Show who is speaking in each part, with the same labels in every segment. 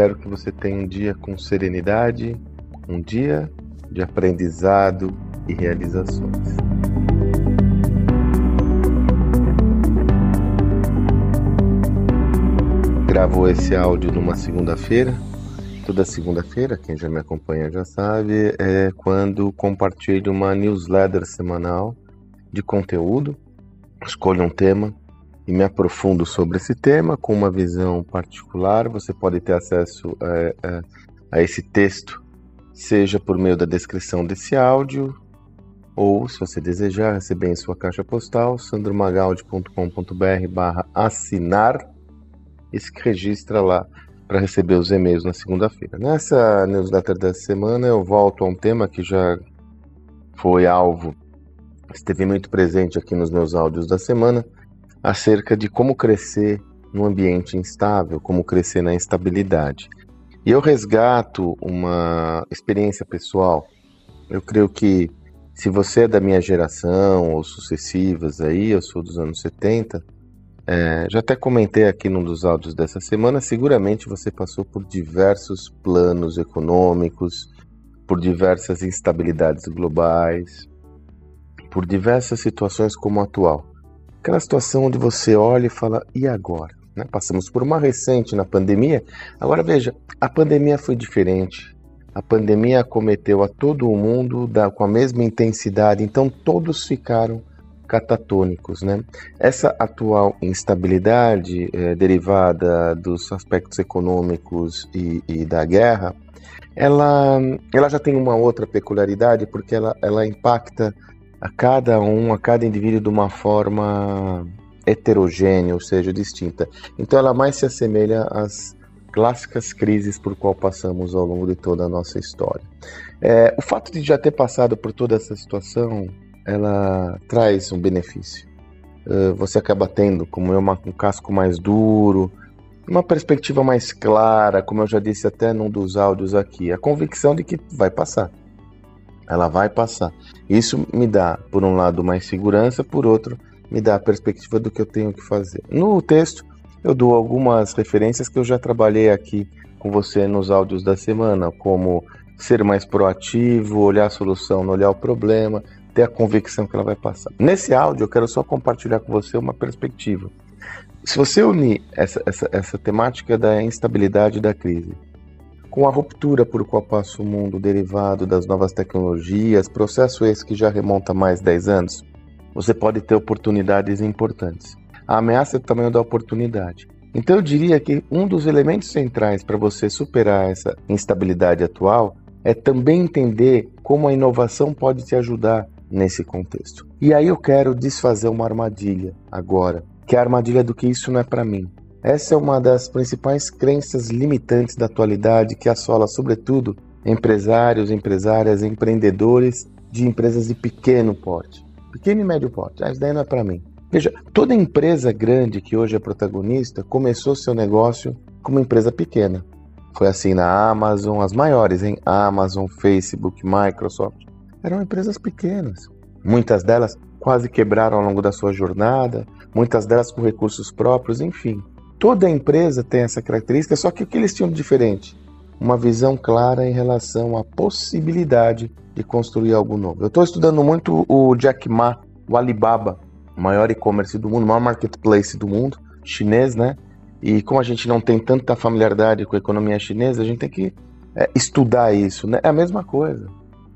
Speaker 1: espero que você tenha um dia com serenidade, um dia de aprendizado e realizações. Gravo esse áudio numa segunda-feira. Toda segunda-feira, quem já me acompanha já sabe, é quando compartilho uma newsletter semanal de conteúdo. Escolho um tema e me aprofundo sobre esse tema com uma visão particular. Você pode ter acesso a, é, a, é, a esse texto, seja por meio da descrição desse áudio, ou, se você desejar, receber em sua caixa postal, sandromagaldi.com.br assinar e se registra lá para receber os e-mails na segunda-feira. Nessa newsletter dessa semana eu volto a um tema que já foi alvo, esteve muito presente aqui nos meus áudios da semana, acerca de como crescer num ambiente instável, como crescer na instabilidade. E eu resgato uma experiência pessoal. Eu creio que se você é da minha geração ou sucessivas aí, eu sou dos anos 70, é, já até comentei aqui num dos áudios dessa semana, seguramente você passou por diversos planos econômicos, por diversas instabilidades globais, por diversas situações como a atual. Aquela situação onde você olha e fala, e agora? Né? Passamos por uma recente na pandemia. Agora veja, a pandemia foi diferente. A pandemia acometeu a todo o mundo da, com a mesma intensidade, então todos ficaram catatônicos. Né? Essa atual instabilidade é, derivada dos aspectos econômicos e, e, da guerra, ela, ela já tem uma outra peculiaridade, porque ela, ela impacta a cada um, a cada indivíduo de uma forma heterogênea, ou seja, distinta. Então ela mais se assemelha às clássicas crises por qual passamos ao longo de toda a nossa história. É, o fato de já ter passado por toda essa situação, ela traz um benefício. Uh, você acaba tendo, como eu, um casco mais duro, uma perspectiva mais clara, como eu já disse até num dos áudios aqui, a convicção de que vai passar ela vai passar. Isso me dá, por um lado, mais segurança, por outro, me dá a perspectiva do que eu tenho que fazer. No texto, eu dou algumas referências que eu já trabalhei aqui com você nos áudios da semana, como ser mais proativo, olhar a solução, não olhar o problema, ter a convicção que ela vai passar. Nesse áudio, eu quero só compartilhar com você uma perspectiva. Se você unir essa, essa, essa temática da instabilidade da crise com a ruptura por qual passa o mundo derivado das novas tecnologias, processo esse que já remonta mais de 10 anos, você pode ter oportunidades importantes. A ameaça é tamanho da oportunidade. Então eu diria que um dos elementos centrais para você superar essa instabilidade atual é também entender como a inovação pode te ajudar nesse contexto. E aí eu quero desfazer uma armadilha agora, que é a armadilha do que isso não é para mim. Essa é uma das principais crenças limitantes da atualidade que assola, sobretudo, empresários, empresárias, empreendedores de empresas de pequeno porte. Pequeno e médio porte. Ah, isso daí não é para mim. Veja, toda empresa grande que hoje é protagonista começou seu negócio como empresa pequena. Foi assim na Amazon, as maiores, hein? Amazon, Facebook, Microsoft. Eram empresas pequenas. Muitas delas quase quebraram ao longo da sua jornada, muitas delas com recursos próprios, enfim. Toda empresa tem essa característica, só que o que eles tinham de diferente? Uma visão clara em relação à possibilidade de construir algo novo. Eu estou estudando muito o Jack Ma, o Alibaba, o maior e-commerce do mundo, o maior marketplace do mundo, chinês, né? E como a gente não tem tanta familiaridade com a economia chinesa, a gente tem que é, estudar isso, né? É a mesma coisa.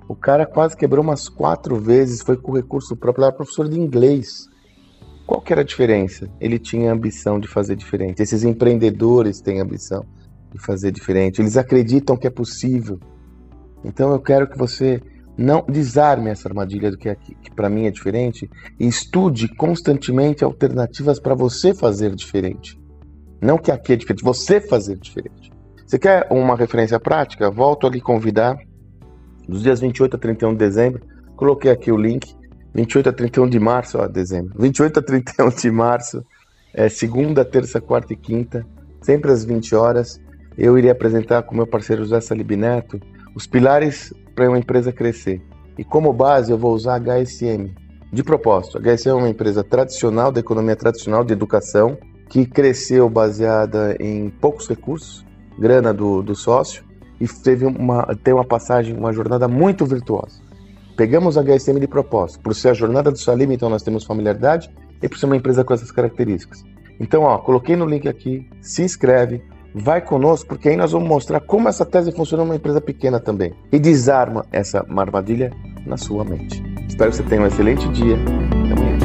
Speaker 1: O cara quase quebrou umas quatro vezes, foi com recurso próprio, era professor de inglês. Qual que era a diferença? Ele tinha ambição de fazer diferente. Esses empreendedores têm ambição de fazer diferente. Eles acreditam que é possível. Então eu quero que você não desarme essa armadilha do que, é, que para mim é diferente e estude constantemente alternativas para você fazer diferente. Não que aqui é diferente, você fazer diferente. Você quer uma referência prática? Volto a lhe convidar dos dias 28 a 31 de dezembro. Coloquei aqui o link 28 a 31 de março, ó, dezembro. 28 a 31 de março, é, segunda, terça, quarta e quinta, sempre às 20 horas, eu iria apresentar com meu parceiro José Salib Neto os pilares para uma empresa crescer. E como base eu vou usar a HSM. De propósito, a HSM é uma empresa tradicional, da economia tradicional de educação, que cresceu baseada em poucos recursos, grana do, do sócio e teve uma, tem uma passagem, uma jornada muito virtuosa. Pegamos a HSM de propósito. Por ser a jornada do Salim, então nós temos familiaridade e por ser uma empresa com essas características. Então, ó, coloquei no link aqui, se inscreve, vai conosco, porque aí nós vamos mostrar como essa tese funciona numa empresa pequena também. E desarma essa armadilha na sua mente. Espero que você tenha um excelente dia. Até amanhã.